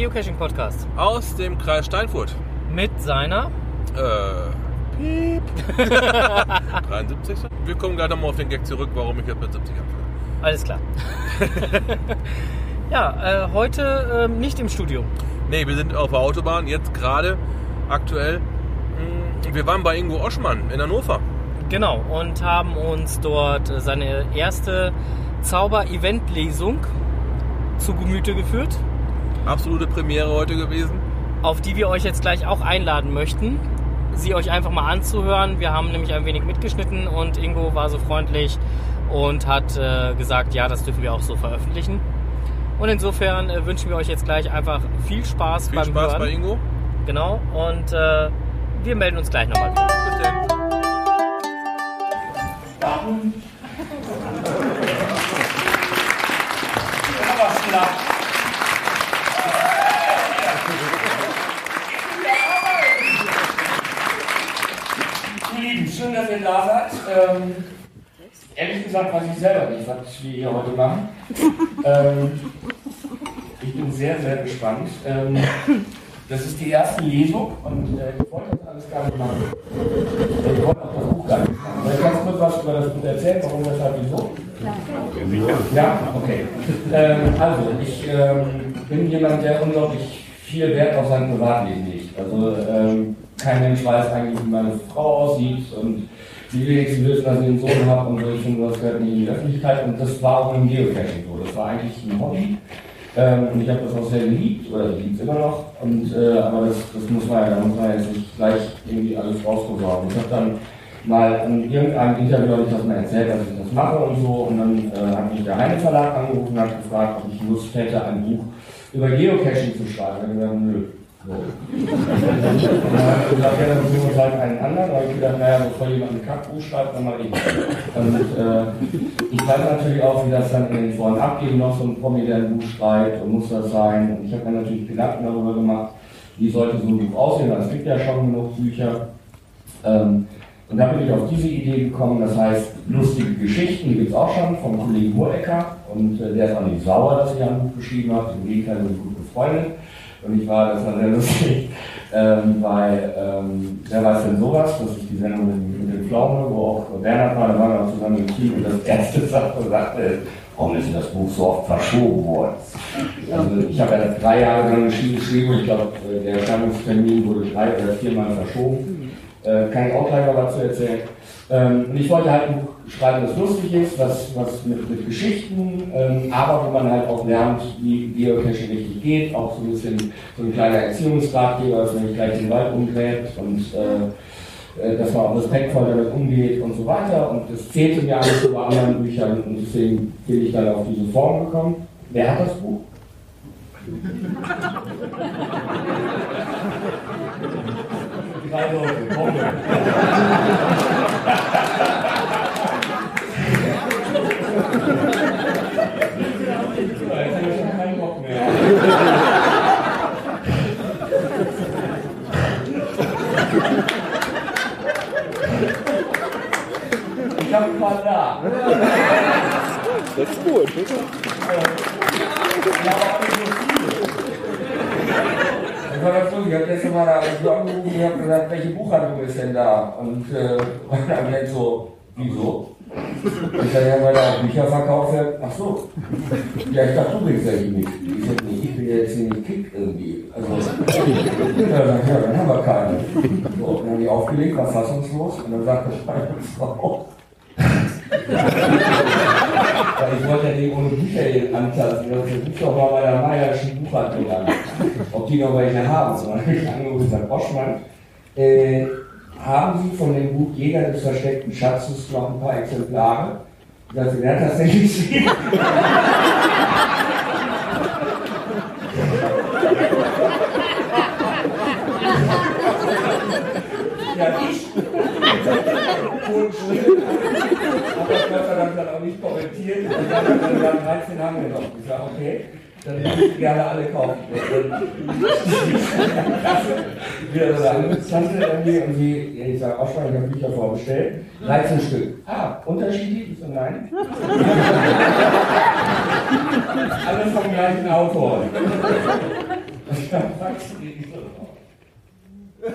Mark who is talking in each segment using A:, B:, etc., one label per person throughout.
A: Geocaching-Podcast.
B: Aus dem Kreis Steinfurt.
A: Mit seiner.
B: Äh. Piep. 73. Wir kommen gleich nochmal auf den Gag zurück, warum ich jetzt mit 70 anfange.
A: Alles klar. ja, äh, heute äh, nicht im Studio.
B: Nee, wir sind auf der Autobahn, jetzt gerade aktuell. Mm, Wir waren bei Ingo Oschmann in Hannover.
A: Genau, und haben uns dort seine erste Zauber-Event-Lesung zu Gemüte geführt,
B: Absolute Premiere heute gewesen.
A: auf die wir euch jetzt gleich auch einladen möchten, sie euch einfach mal anzuhören. Wir haben nämlich ein wenig mitgeschnitten und Ingo war so freundlich und hat äh, gesagt, ja, das dürfen wir auch so veröffentlichen. Und insofern äh, wünschen wir euch jetzt gleich einfach viel Spaß
B: Viel
A: beim
B: Spaß
A: Hören.
B: bei Ingo.
A: Genau, und äh, wir melden uns gleich nochmal wieder.
B: Bis dann.
C: Ihr Da seid. Ähm, ehrlich gesagt weiß ich selber nicht, was wir hier heute machen. Ähm, ich bin sehr, sehr gespannt. Ähm, das ist die erste Lesung und äh, ich wollte das alles gar nicht machen. Ich wollte auch das Buch gar nicht machen. Soll ich ganz kurz was über das Buch erzählen, warum, weshalb, wieso? Ja, okay. Ähm, also, ich ähm, bin jemand, der unglaublich viel Wert auf sein Privatleben legt. Also, ähm, kein Mensch weiß eigentlich, wie meine Frau aussieht und die wenigsten wissen, dass ich einen Sohn habe und so. Ich das gehört nicht in die Öffentlichkeit und das war auch im Geocaching so. Das war eigentlich ein Hobby. Ähm, und ich habe das auch sehr geliebt, oder liebe es immer noch. Und, äh, aber das, das muss man ja, da muss man jetzt nicht gleich irgendwie alles rausbesorgen. Ich habe dann mal in irgendeinem Interview habe ich das mal erzählt, dass ich das mache und so. Und dann äh, hat mich der Heine Verlag angerufen und hat gefragt, ob ich Lust hätte, ein Buch über Geocaching zu schreiben. Habe gesagt, nö. So. und dann gesagt, ja, dann einen anderen. Habe ich gedacht, naja, bevor jemand ein Kackbuch schreibt, dann mal ich. Und äh, ich weiß natürlich auch, wie das dann in den Foren abgeht, noch so ein Promi, der ein Buch schreibt und muss das sein. Und ich habe mir natürlich Gedanken darüber gemacht, wie sollte so ein Buch aussehen, weil es gibt ja schon genug Bücher. Ähm, und da bin ich auf diese Idee gekommen, das heißt, lustige Geschichten, die gibt es auch schon vom Kollegen Hurecker und äh, der ist auch nicht sauer, dass ich ein Buch geschrieben habe, im Gegenteil, wir sind gut befreundet. Und ich war, das war sehr lustig, ähm, weil, ähm, wer weiß denn sowas, dass ich die Sendung mit, mit dem Pflaume, wo auch Bernhard war, da waren wir auch zusammen im Team und das erste sagte, sagte, warum ist denn das Buch so oft verschoben worden? Also ich habe ja drei Jahre lang geschrieben, und ich glaube, äh, der Erscheinungstermin wurde drei oder viermal verschoben. Äh, kann ich auch gleich noch dazu erzählen. Ähm, und ich wollte halt ein Buch schreiben, das lustig ist, was, was mit, mit Geschichten, ähm, aber wo man halt auch lernt, wie Geocaching richtig geht, auch so ein bisschen so ein kleiner Erziehungsratgeber, dass man nicht gleich den Wald umgräbt und äh, äh, dass man auch respektvoll damit umgeht und so weiter. Und das zählte mir alles über anderen Büchern und deswegen bin ich dann auf diese Form gekommen. Wer hat das Buch? Drei Leute, kommen. Jetzt habe ich schon keinen Bock mehr. Ich habe ein paar da.
B: Das ist gut.
C: Das war ganz lustig. Ich habe gestern mal da so angerufen und habe gesagt, welche Buchhandlung ist denn da? Und, äh, dann denkt so, wieso? Ich sage, ja, weil da Bücher verkauft werden. Ach so. Ja, ich dachte, du bringst ja hier mit. Ich sage, nee, ich bin ja jetzt hier nicht Kick irgendwie. Also, ja, dann, ja, dann haben wir keine. So, dann haben die aufgelegt, war fassungslos. Und dann sagte meine Frau, weil ich wollte ja nicht ohne Bücher hier antasten. Ich ruf doch mal bei der Meierschen Buchhandlung an, ob die noch welche haben. Und dann habe ich angerufen und gesagt, Oschmann, äh, haben Sie von dem Buch Jäger des versteckten Schatzes noch ein paar Exemplare? Ich sagte, wer hat denn geschrieben? ja, ich. Und hat das Gott sei dann auch nicht kommentiert. Und dann gesagt, 13 haben wir noch. Ich sage, okay. Dann würde ich gerne alle kaufen. Wieder so eine andere Tante irgendwie sie, ich sage auch schon, ich habe Bücher vorbestellt. 13 Stück. Ah, unterschiedlich? Ich so, nein. Alle vom gleichen Autor. Ich dachte, wachsen die so. Da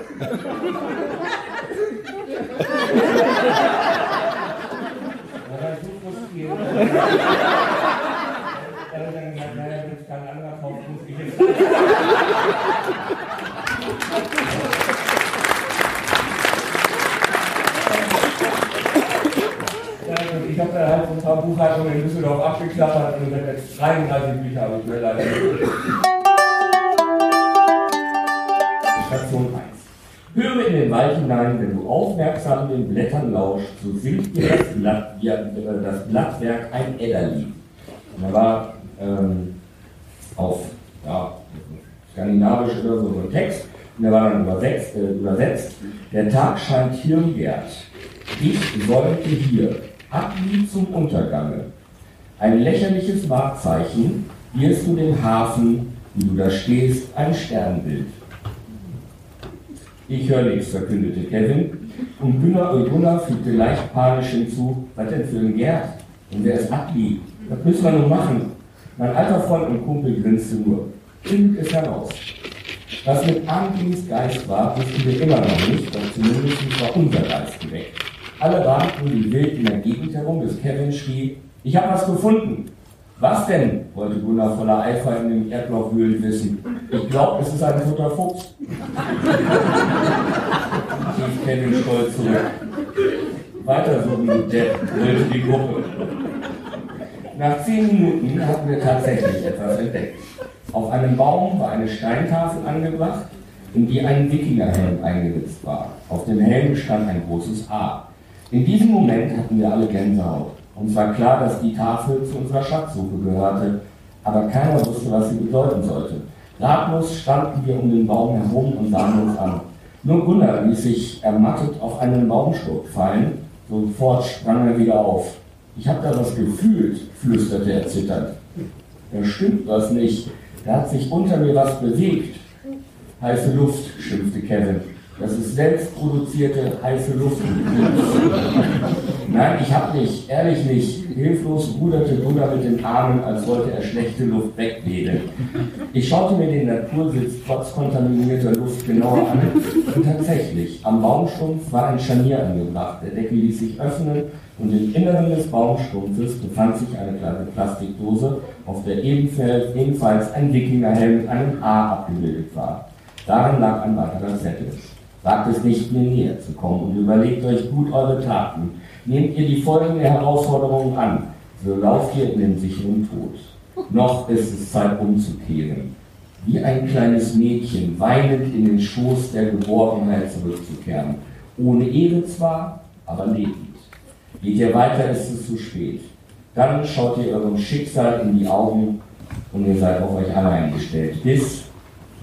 C: war ich so frustriert. Dann es kein anderer kauft, muss ich jetzt. Habe dann halt so ein paar Buchhaltungen in Düsseldorf abgeklappert und gesagt, jetzt 33 Bücher habe ich mir leider. Station 1. Höre in den Wald hinein, wenn du aufmerksam den Blättern lauschst, so singt dir das, Blatt, äh, das Blattwerk ein Edderlied. Und da war ähm, auf ja, skandinavisch oder so, so ein Text, und der war dann übersetzt, äh, übersetzt. Der Tag scheint Hirngert. Ich säumte hier, Ablied zum Untergange. Ein lächerliches Wahrzeichen, wirst du dem Hafen, wie du da stehst, ein Sternbild. Ich höre nichts, verkündete Kevin. Und Gunnar, äh, Gunnar fügte leicht panisch hinzu, was denn für ein Gerd? Und wer ist Abli? Was müssen wir nun machen? Mein alter Freund und Kumpel grinste nur. Kind ist heraus. Was mit Anglis Geist war, wussten wir immer noch nicht, doch zumindest war unser Geist geweckt. Alle rannten wie wild in der Gegend herum, bis Kevin schrie, ich habe was gefunden. Was denn? wollte Gunnar voller Eifer in dem Erdloch wühlend wissen. Ich glaube, es ist ein toter Fuchs. rief Kevin stolz zurück. Weiter suchen, du Depp, brüllte die Gruppe. Nach zehn Minuten hatten wir tatsächlich etwas entdeckt. Auf einem Baum war eine Steintafel angebracht, in die ein Wikingerhelm eingeritzt war. Auf dem Helm stand ein großes A. In diesem Moment hatten wir alle Gänsehaut. Uns war klar, dass die Tafel zu unserer Schatzsuche gehörte, aber keiner wusste, was sie bedeuten sollte. Ratlos standen wir um den Baum herum und sahen uns an. Nur Gunnar ließ sich ermattet auf einen Baumstock fallen, sofort sprang er wieder auf. Ich habe da was gefühlt, flüsterte er zitternd. Da stimmt was nicht. Da hat sich unter mir was bewegt. Heiße Luft, schimpfte Kevin. Das ist selbstproduzierte heiße Luft. Nein, ich hab nicht, ehrlich nicht. Hilflos ruderte Gunnar mit den Armen, als wollte er schlechte Luft wegwedeln. Ich schaute mir den Natursitz trotz kontaminierter Luft genauer an und tatsächlich, am Baumstumpf war ein Scharnier angebracht. Der Deckel ließ sich öffnen und im Inneren des Baumstumpfes befand sich eine kleine Plastikdose, auf der ebenfalls ein Wikingerhelm mit einem A abgebildet war. Darin lag ein weiterer Zettel. Wagt es nicht, mir näher zu kommen und überlegt euch gut eure Taten. Nehmt ihr die folgende Herausforderung an, so lauft ihr in den sicheren Tod. Noch ist es Zeit umzukehren. Wie ein kleines Mädchen, weinend in den Schoß der Geborgenheit zurückzukehren. Ohne Ehre zwar, aber lebend. Geht ihr weiter, ist es zu spät. Dann schaut ihr eurem Schicksal in die Augen und ihr seid auf euch allein gestellt. Bis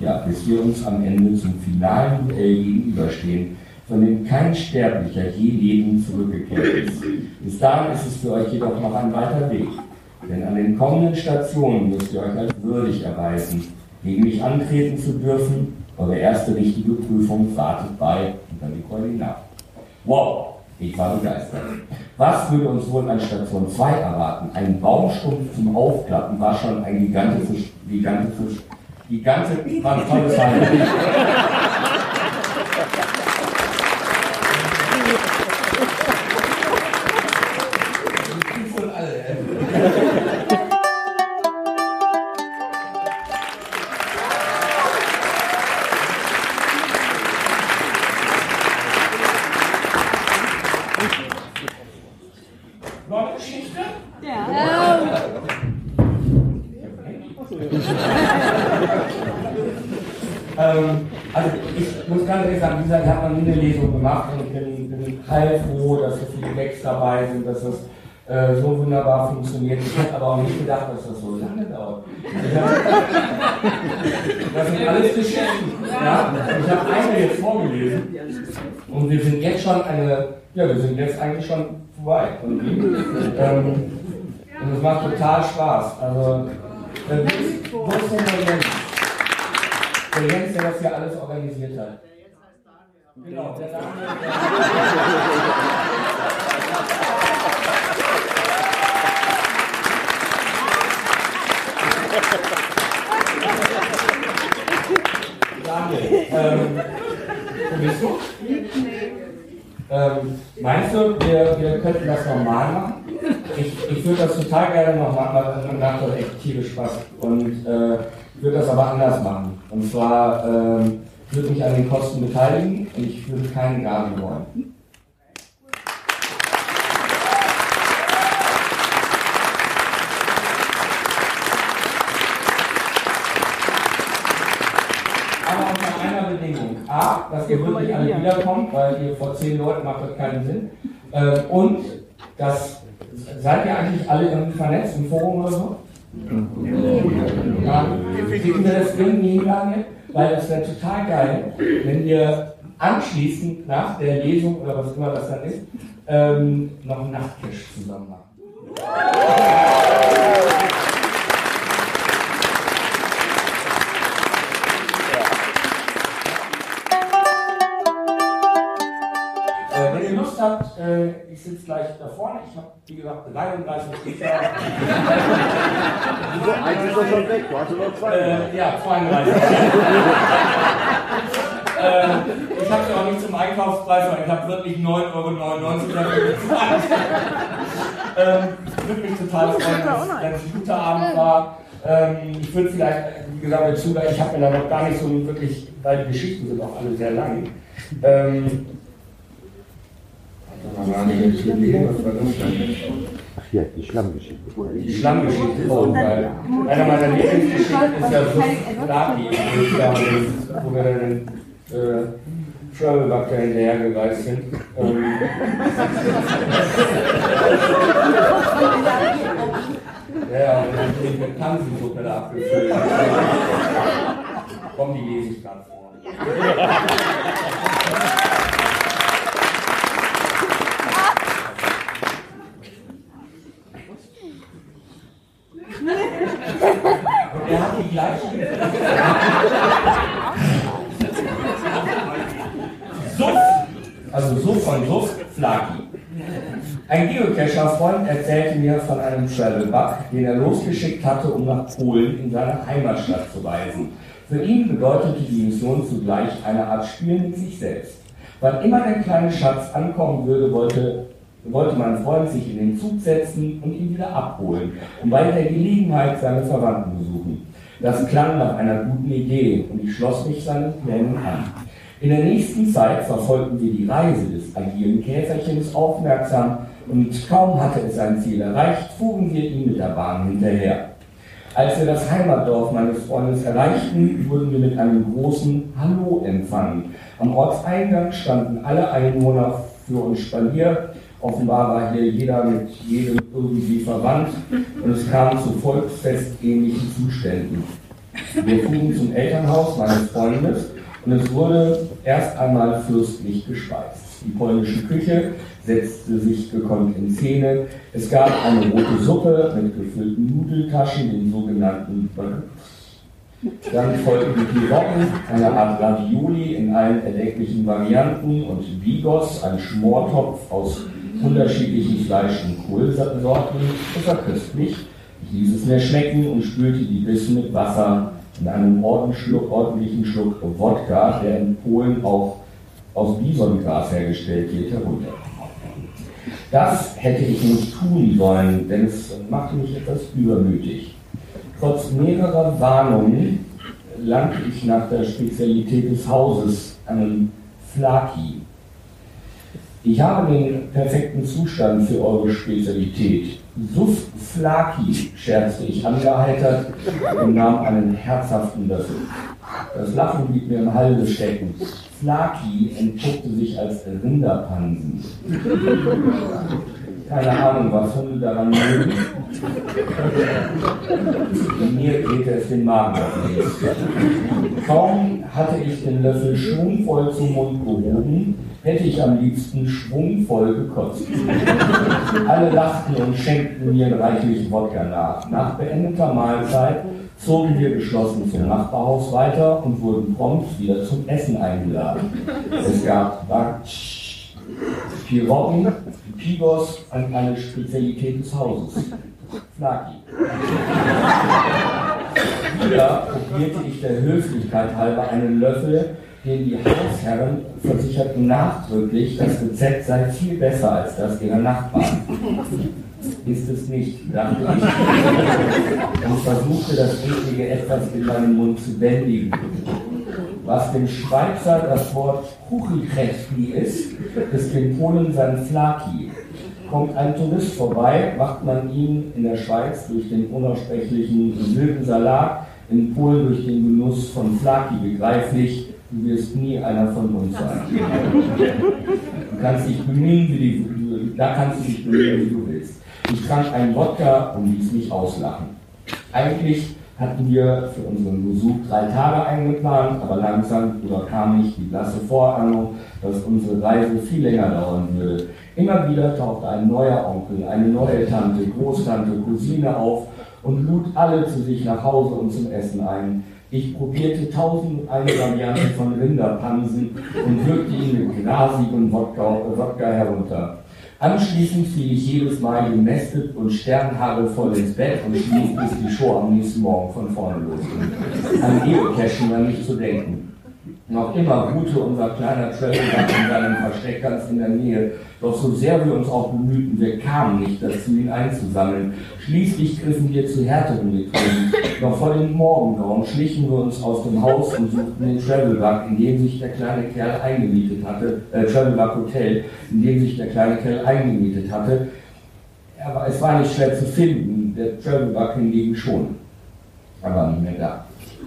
C: ja, bis wir uns am Ende zum finalen Duell gegenüberstehen, von dem kein Sterblicher je lebend zurückgekehrt ist. Bis dahin ist es für euch jedoch noch ein weiter Weg, denn an den kommenden Stationen müsst ihr euch als würdig erweisen, gegen mich antreten zu dürfen. Eure erste richtige Prüfung wartet bei und dann die Koordinaten. Wow, ich war begeistert. Was würde uns wohl an Station 2 erwarten? Ein Baumstumpf zum Aufklappen war schon ein gigantisches, gigantisches ganze war eine tolle Zeit. Gesagt, ich habe eine Lesung gemacht und bin, bin heilfroh, dass so viele Gags dabei sind, dass das äh, so wunderbar funktioniert. Ich hätte aber auch nicht gedacht, dass das so lange dauert. Hab, das sind alles Geschichten. Ja? Ich habe eine jetzt vorgelesen und wir sind jetzt schon eine, ja, wir sind jetzt eigentlich schon vorbei. Und, ähm, und es macht total Spaß. Also Äh, wo ist denn der Jens? Der Jens, der das hier alles organisiert hat. Genau, der Daniel. Daniel, ähm, wo bist du? Ähm, meinst du, wir, wir könnten das normal machen? Ich, ich würde das total gerne noch machen, weil man macht echt tierisch Spaß. Und äh, würde das aber anders machen. Und zwar ähm, würde mich an den Kosten beteiligen und ich würde keinen Gaben wollen. Aber unter einer Bedingung. A, dass ihr wirklich alle wiederkommt, weil ihr vor zehn Leuten macht das keinen Sinn. Äh, und dass, seid ihr eigentlich alle irgendwie vernetzt im Forum oder so? Ja, kriegen wir das irgendwie hin, Daniel? Weil es wäre total geil, wenn wir anschließend nach der Lesung oder was immer das dann ist, ähm, noch einen Nachttisch zusammen machen. Äh, wenn ihr Lust habt, äh, ich sitze gleich da vorne. Ich habe, wie gesagt, 33 Sticker.
D: Eins ist doch schon weg, du hast nur zwei.
C: Äh, ja, 32. äh, ich habe sie auch nicht zum Einkaufspreis, weil ich habe wirklich 9,99 Euro dafür bezahlt. ähm, würde mich total freuen, wenn es ein guter Abend war. Ähm, ich würde vielleicht, wie gesagt, mit Zugang, ich habe mir da noch gar nicht so wirklich, weil die Geschichten sind auch alle sehr lang. Ähm,
D: ja, die Schlammgeschichte.
C: Die Schlammgeschichte ist auch geil. Einer meiner Lieblingsgeschichten ist ja so Laki, wo wir dann äh, Travelbacter hinterhergereist sind. Ähm, ja, und dann sind wir mit Tanzensuppe da abgefüllt. Komm, die lese ich gerade vor. Und er hat die gleichen. Suff, also Suff von Suff, Flaki. Ein Geocacher-Freund erzählte mir von einem Travelbug, den er losgeschickt hatte, um nach Polen in seine Heimatstadt zu reisen. Für ihn bedeutete die Mission zugleich eine Art Spiel mit sich selbst. Wann immer der kleine Schatz ankommen würde, wollte, wollte mein Freund sich in den Zug setzen und ihn wieder abholen, um bei der Gelegenheit seine Verwandten besuchen. Das klang nach einer guten Idee und ich schloss mich seinen Plänen an. In der nächsten Zeit verfolgten wir die Reise des agilen Käferchens aufmerksam und kaum hatte es sein Ziel erreicht, fuhren wir ihm mit der Bahn hinterher. Als wir das Heimatdorf meines Freundes erreichten, wurden wir mit einem großen Hallo empfangen. Am Ortseingang standen alle Einwohner für uns Spalier. Offenbar war hier jeder mit jedem irgendwie verwandt und es kam zu volksfestähnlichen Zuständen. Wir fuhren zum Elternhaus meines Freundes und es wurde erst einmal fürstlich gespeist. Die polnische Küche setzte sich gekonnt in Szene. Es gab eine rote Suppe mit gefüllten Nudeltaschen, den sogenannten. Dann folgten die Pirocken, eine Art Ravioli in allen erdenklichen Varianten und Bigos, ein Schmortopf aus unterschiedlichen Fleisch- und Kohlsorten. Das war köstlich. Ich ließ es mir schmecken und spülte die Bissen mit Wasser in einem ordentlichen Schluck Wodka, der in Polen auch aus Bisongras hergestellt wird, herunter. Das hätte ich nicht tun sollen, denn es machte mich etwas übermütig. Trotz mehrerer Warnungen langte ich nach der Spezialität des Hauses, einem Flaki. Ich habe den perfekten Zustand für eure Spezialität. Suff Flaki, scherzte ich angeheitert und nahm einen herzhaften Löffel. Das Lachen blieb mir im Halse stecken. Flaki entpuppte sich als Rinderpansen. Keine Ahnung, was Hunde daran mögen. Mir drehte es den Magen auf Kaum hatte ich den Löffel schwungvoll zum Mund gehoben, hätte ich am liebsten schwungvoll gekotzt. Alle lachten und schenkten mir reichlich Wodka nach. Nach beendeter Mahlzeit zogen wir geschlossen zum Nachbarhaus weiter und wurden prompt wieder zum Essen eingeladen. Es gab Batsch, Piroggen, Pigos und eine Spezialität des Hauses. Flaki. Wieder probierte ich der Höflichkeit halber einen Löffel, den die Hausherren versicherten nachdrücklich, das Rezept sei viel besser als das ihrer Nachbarn. Ist es nicht, dachte ich, und versuchte das eklige Etwas in meinem Mund zu bändigen. Was dem Schweizer das Wort Kuchenkräfti ist, ist dem Polen sein Flaki. Kommt ein Tourist vorbei, macht man ihn in der Schweiz durch den unaussprechlichen wilden Salat, in Polen durch den Genuss von Flaki begreiflich, du wirst nie einer von uns sein. Du kannst dich bemühen, wie du, da kannst du dich bemühen, wie du willst. Ich trank einen Wodka und ließ mich auslachen. Eigentlich hatten wir für unseren Besuch drei Tage eingeplant, aber langsam überkam mich die blasse Vorahnung, dass unsere Reise viel länger dauern würde. Immer wieder tauchte ein neuer Onkel, eine neue Tante, Großtante, Cousine auf und lud alle zu sich nach Hause und zum Essen ein. Ich probierte tausend Varianten von Rinderpansen und wirkte ihn mit grasigem Wodka, Wodka herunter. Anschließend fiel ich jedes Mal gemästet und sternhagelvoll ins Bett und schlief, bis die Show am nächsten Morgen von vorne losging. An Geocaching war nicht zu denken. Noch immer ruhte unser kleiner Trail in seinem Versteck ganz in der Nähe. Doch so sehr wir uns auch bemühten, wir kamen nicht dazu, ihn einzusammeln. Schließlich griffen wir zu härteren Methoden. Noch vor dem Morgengrauen schlichen wir uns aus dem Haus und suchten den Travelbug, in dem sich der kleine Kerl eingemietet hatte, äh, Travelbug Hotel, in dem sich der kleine Kerl eingemietet hatte. Aber es war nicht schwer zu finden, der Travelbug hingegen schon. Er war nicht mehr da.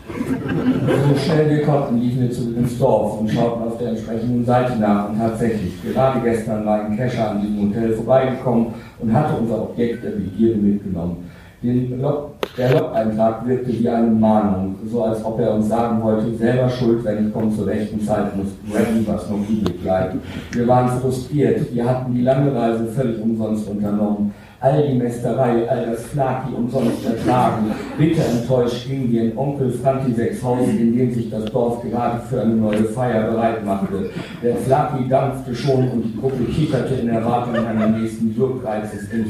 C: So schnell wir konnten, liefen wir zurück ins Dorf und schauten auf der entsprechenden Seite nach. Und tatsächlich, gerade gestern war ein Kescher an diesem Hotel vorbeigekommen und hatte unser Objekt der Begierde mitgenommen. Log, der Log-Eintrag wirkte wie eine Mahnung, so als ob er uns sagen wollte, selber schuld, wenn ich komme zur rechten Zeit, muss Randy was noch übrig bleiben. Wir waren frustriert, wir hatten die lange Reise völlig umsonst unternommen all die Mästerei, all das Flaki umsonst ertragen. Bitter enttäuscht gingen wir in Onkel Franti Sechshausen, in dem sich das Dorf gerade für eine neue Feier bereit machte. Der Flaki dampfte schon und die Gruppe kicherte in Erwartung einer nächsten Wirkreizes in.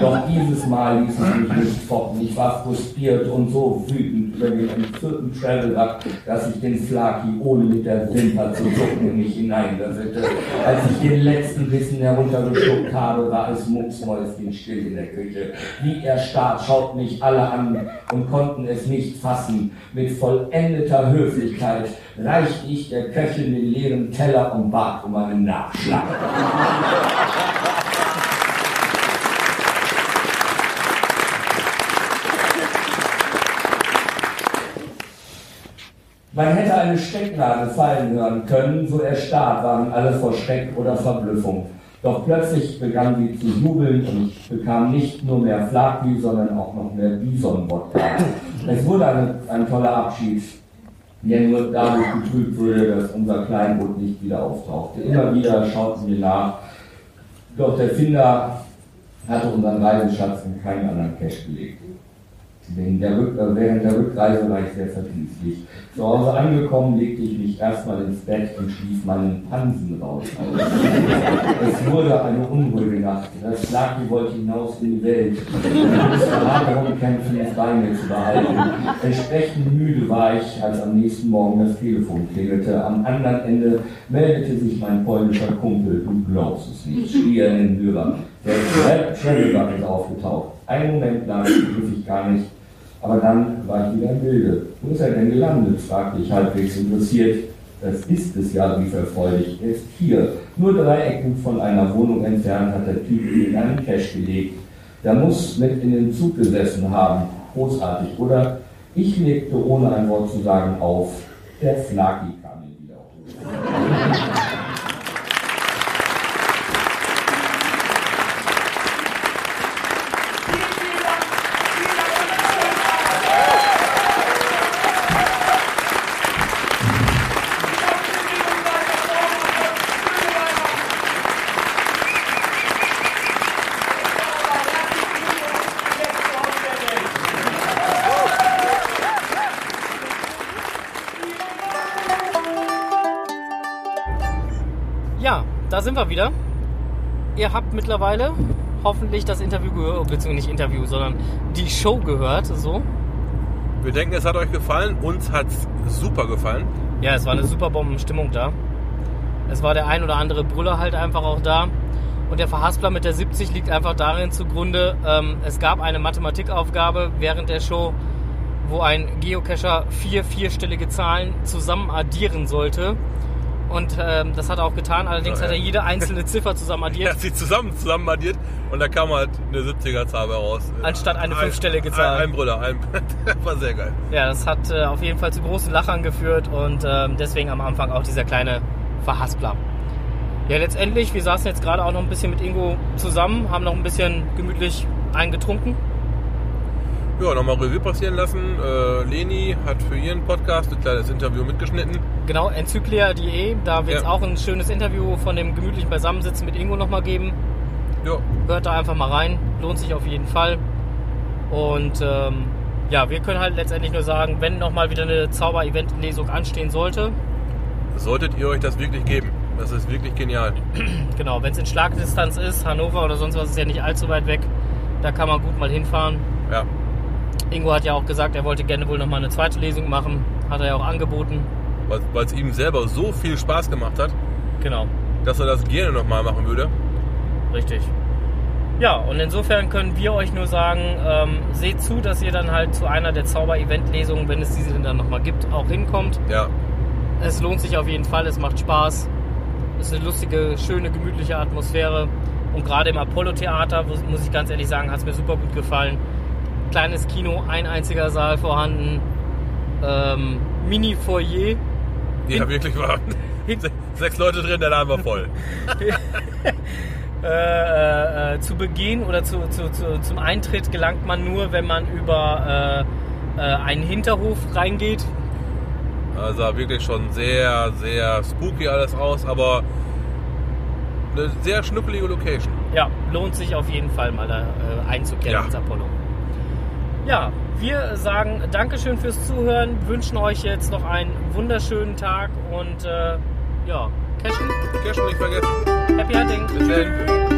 C: Doch dieses Mal ließ es mich nicht foppen. Ich war frustriert und so wütend über den vierten Travel-Up, dass ich den Flaki ohne mit der Wimper zu zucken in mich hineinwürfelte. Als ich den letzten Bissen heruntergeschluckt habe, war es mucksmäuschen Mäuschen still in der Küche. Wie er starrt, schaut mich alle an und konnten es nicht fassen. Mit vollendeter Höflichkeit reichte ich der Köchin den leeren Teller und bat um einen Nachschlag. Man hätte eine Stecknadel fallen hören können, so erstarrt waren alle vor Schreck oder Verblüffung. Doch plötzlich begann sie zu jubeln und bekam nicht nur mehr Flakbü, sondern auch noch mehr Bison-Wodka. Es wurde eine, ein toller Abschied, der nur dadurch getrübt wurde, dass unser Kleinboot nicht wieder auftauchte. Immer wieder schauten wir nach, doch der Finder hatte unseren Reiseschatz in keinen anderen Cache gelegt. Während der, Rück äh, während der Rückreise war ich sehr verdrießlich. Zu Hause angekommen, legte ich mich erstmal ins Bett und schlief meinen Pansen raus. es wurde eine unruhige Nacht. Das Slaki wollte hinaus in die Welt. Ich musste hart darum kämpfen, es bei mir zu behalten. Entsprechend müde war ich, als am nächsten Morgen das Telefon klingelte. Am anderen Ende meldete sich mein polnischer Kumpel, du glaubst es nicht, schrie er in den Hörer. Der Travelbug ist aufgetaucht. Einen Moment lang begriff ich gar nicht, aber dann war ich wieder im Bilde. Wo ist er denn gelandet? fragte ich halbwegs interessiert. Das ist es ja, rief er freudig. Er ist hier. Nur drei Ecken von einer Wohnung entfernt hat der Typ ihn in einen Cash gelegt. Der muss mit in den Zug gesessen haben. Großartig, oder? Ich legte ohne ein Wort zu sagen auf. Der Flaki kam
A: da sind wir wieder. Ihr habt mittlerweile hoffentlich das Interview gehört, beziehungsweise nicht Interview, sondern die Show gehört. So.
B: Wir denken, es hat euch gefallen. Uns hat es super gefallen.
A: Ja, es war eine super Bombenstimmung da. Es war der ein oder andere Brüller halt einfach auch da. Und der Verhaspler mit der 70 liegt einfach darin zugrunde, ähm, es gab eine Mathematikaufgabe während der Show, wo ein Geocacher vier vierstellige Zahlen zusammen addieren sollte. Und ähm, das hat er auch getan. Allerdings
B: Ja,
A: hat er jede einzelne Ziffer zusammen
B: Er
A: addiert.
B: hat sie zusammen zusammen addiert und da kam halt eine 70er-Zahl raus.
A: Anstatt eine
B: Ein-
A: fünfstellige Zahl.
B: Ein, ein Brüller, ein, war sehr geil.
A: Ja, das hat äh, auf jeden Fall zu großen Lachern geführt und ähm, deswegen am Anfang auch dieser kleine Verhaspler. Ja, letztendlich, wir saßen jetzt gerade auch noch ein bisschen mit Ingo zusammen, haben noch ein bisschen gemütlich eingetrunken.
B: Ja, nochmal Revue passieren lassen. Äh, Leni hat für ihren Podcast ein kleines Interview mitgeschnitten.
A: Genau, enzyklia.de, da wird es
B: Ja.
A: auch ein schönes Interview von dem gemütlichen Beisammensitzen mit Ingo nochmal geben.
B: Ja,
A: Hört da einfach mal rein, lohnt sich auf jeden Fall. Und ähm, ja, wir können halt letztendlich nur sagen, wenn nochmal wieder eine Zauber-Event-Lesung anstehen sollte,
B: solltet ihr euch das wirklich geben. Das ist wirklich genial.
A: Genau, wenn es in Schlagdistanz ist, Hannover oder sonst was ist ja nicht allzu weit weg, da kann man gut mal hinfahren.
B: Ja,
A: Ingo hat ja auch gesagt, er wollte gerne wohl nochmal eine zweite Lesung machen, hat er ja auch angeboten.
B: weil es ihm selber so viel Spaß gemacht hat,
A: Genau,
B: dass er das gerne nochmal machen würde.
A: richtig. Ja, und insofern können wir euch nur sagen, ähm, seht zu, dass ihr dann halt zu einer der Zauber-Event-Lesungen, wenn es diese denn dann nochmal gibt, auch hinkommt.
B: Ja,
A: Es lohnt sich auf jeden Fall, es macht Spaß. Es ist eine lustige, schöne, gemütliche Atmosphäre. Und gerade im Apollo-Theater, muss ich ganz ehrlich sagen, hat es mir super gut gefallen. Kleines Kino, ein einziger Saal vorhanden. Ähm, Mini-Foyer.
B: ja
A: Hin-
B: wirklich war. Sechs Leute drin, der Laden war voll.
A: Äh, äh, zu Beginn oder zu, zu, zu, zum Eintritt gelangt man nur, wenn man über äh, äh, einen Hinterhof reingeht.
B: Also sah wirklich schon sehr, sehr spooky alles aus, aber eine sehr schnuckelige Location.
A: Ja, lohnt sich auf jeden Fall mal da äh, einzukehren
B: Ja.
A: ins Apollo. Ja, wir sagen Dankeschön fürs Zuhören, wünschen euch jetzt noch einen wunderschönen Tag und äh, ja, Cashen,
B: Cash nicht vergessen.
A: Happy Hunting.
B: Bis dann.